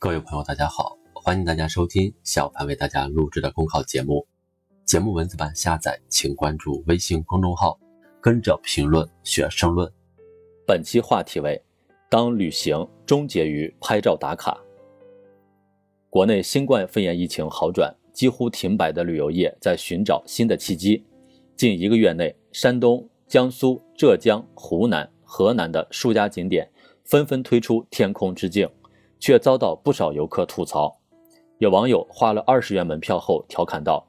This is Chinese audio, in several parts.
各位朋友，大家好，欢迎大家收听小凡为大家录制的公考节目。节目文字版下载，请关注微信公众号，跟着评论学申论。本期话题为：当旅行终结于拍照打卡。国内新冠肺炎疫情好转，几乎停摆的旅游业在寻找新的契机。近一个月内，山东、江苏、浙江、湖南、河南的数家景点纷纷推出天空之镜。却遭到不少游客吐槽。有网友花了二十元门票后调侃道：“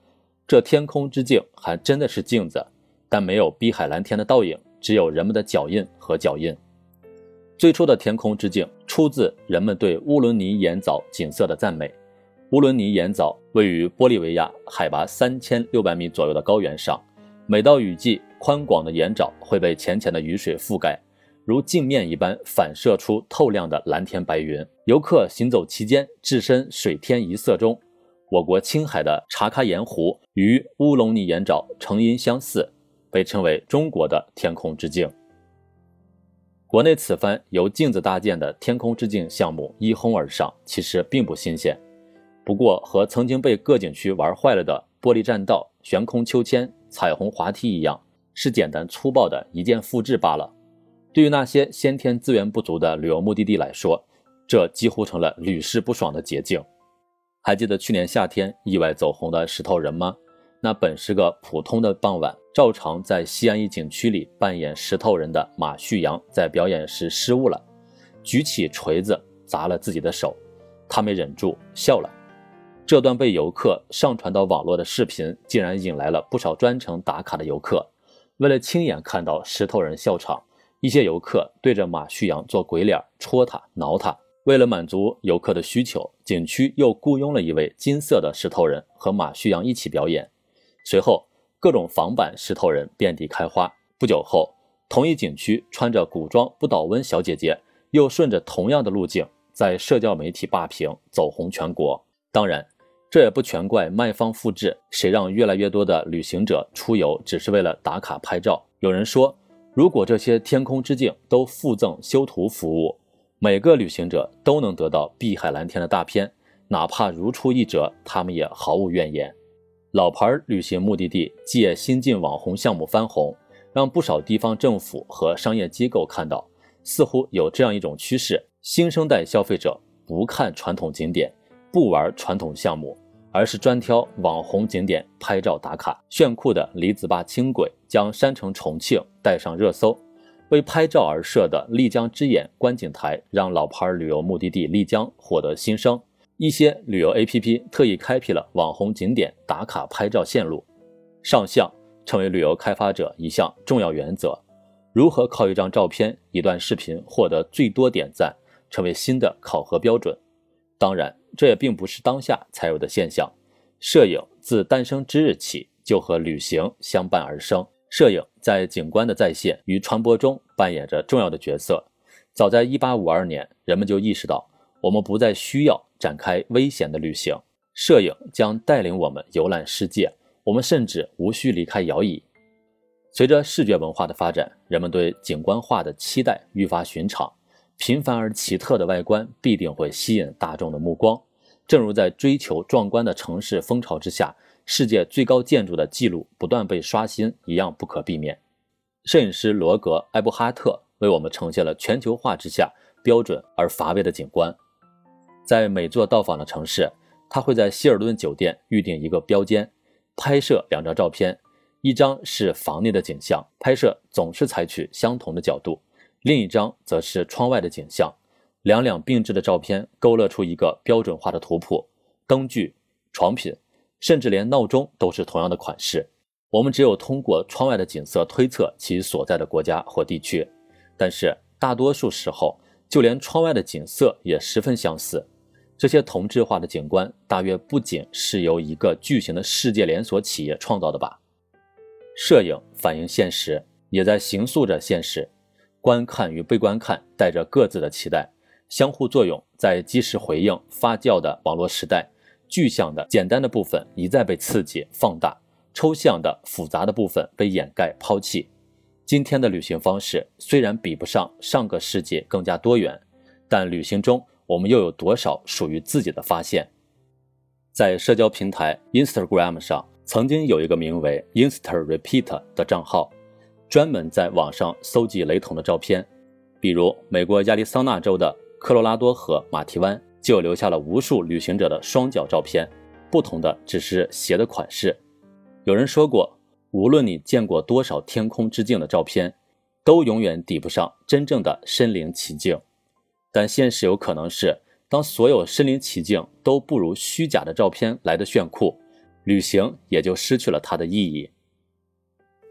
这天空之镜还真的是镜子，但没有碧海蓝天的倒影，只有人们的脚印和脚印。”最初的天空之镜出自人们对乌伦尼盐藻景色的赞美。乌伦尼盐藻位于玻利维亚海拔三千六百米左右的高原上，每到雨季，宽广的盐沼会被浅浅的雨水覆盖。如镜面一般反射出透亮的蓝天白云，游客行走其间，置身水天一色中。我国青海的茶卡盐湖与乌龙尼盐沼成因相似，被称为中国的天空之镜。国内此番由镜子搭建的天空之镜项目一哄而上，其实并不新鲜。不过和曾经被各景区玩坏了的玻璃栈道、悬空秋千、彩虹滑梯一样，是简单粗暴的一键复制罢了。对于那些先天资源不足的旅游目的地来说，这几乎成了屡试不爽的捷径。还记得去年夏天意外走红的石头人吗？那本是个普通的傍晚，照常在西安一景区里扮演石头人的马旭阳在表演时失误了，举起锤子砸了自己的手，他没忍住笑了。这段被游客上传到网络的视频，竟然引来了不少专程打卡的游客。为了亲眼看到石头人笑场。一些游客对着马旭阳做鬼脸，戳他、挠他。为了满足游客的需求，景区又雇佣了一位金色的石头人和马旭阳一起表演。随后，各种仿版石头人遍地开花。不久后，同一景区穿着古装不倒翁小姐姐又顺着同样的路径，在社交媒体霸屏，走红全国。当然，这也不全怪卖方复制，谁让越来越多的旅行者出游只是为了打卡拍照？有人说。如果这些天空之镜都附赠修图服务，每个旅行者都能得到碧海蓝天的大片，哪怕如出一辙，他们也毫无怨言。老牌旅行目的地借新晋网红项目翻红，让不少地方政府和商业机构看到，似乎有这样一种趋势：新生代消费者不看传统景点，不玩传统项目。而是专挑网红景点拍照打卡，炫酷的李子坝轻轨将山城重庆带上热搜，为拍照而设的丽江之眼观景台让老牌旅游目的地丽江获得新生。一些旅游 APP 特意开辟了网红景点打卡拍照线路，上相成为旅游开发者一项重要原则。如何靠一张照片、一段视频获得最多点赞，成为新的考核标准。当然。这也并不是当下才有的现象，摄影自诞生之日起就和旅行相伴而生。摄影在景观的再现与传播中扮演着重要的角色。早在1852年，人们就意识到，我们不再需要展开危险的旅行，摄影将带领我们游览世界，我们甚至无需离开摇椅。随着视觉文化的发展，人们对景观画的期待愈发寻常。平凡而奇特的外观必定会吸引大众的目光，正如在追求壮观的城市风潮之下，世界最高建筑的记录不断被刷新一样不可避免。摄影师罗格·埃布哈特为我们呈现了全球化之下标准而乏味的景观。在每座到访的城市，他会在希尔顿酒店预定一个标间，拍摄两张照片，一张是房内的景象，拍摄总是采取相同的角度。另一张则是窗外的景象，两两并置的照片勾勒出一个标准化的图谱。灯具、床品，甚至连闹钟都是同样的款式。我们只有通过窗外的景色推测其所在的国家或地区，但是大多数时候，就连窗外的景色也十分相似。这些同质化的景观，大约不仅是由一个巨型的世界连锁企业创造的吧？摄影反映现实，也在形塑着现实。观看与被观看带着各自的期待，相互作用，在即时回应发酵的网络时代，具象的简单的部分一再被刺激放大，抽象的复杂的部分被掩盖抛弃。今天的旅行方式虽然比不上上个世纪更加多元，但旅行中我们又有多少属于自己的发现？在社交平台 Instagram 上，曾经有一个名为 InstaRepeat 的账号，专门在网上搜集雷同的照片。比如，美国亚利桑那州的科罗拉多河马蹄湾就留下了无数旅行者的双脚照片，不同的只是鞋的款式。有人说过，无论你见过多少天空之镜的照片，都永远抵不上真正的身临其境。但现实有可能是，当所有身临其境都不如虚假的照片来的炫酷，旅行也就失去了它的意义。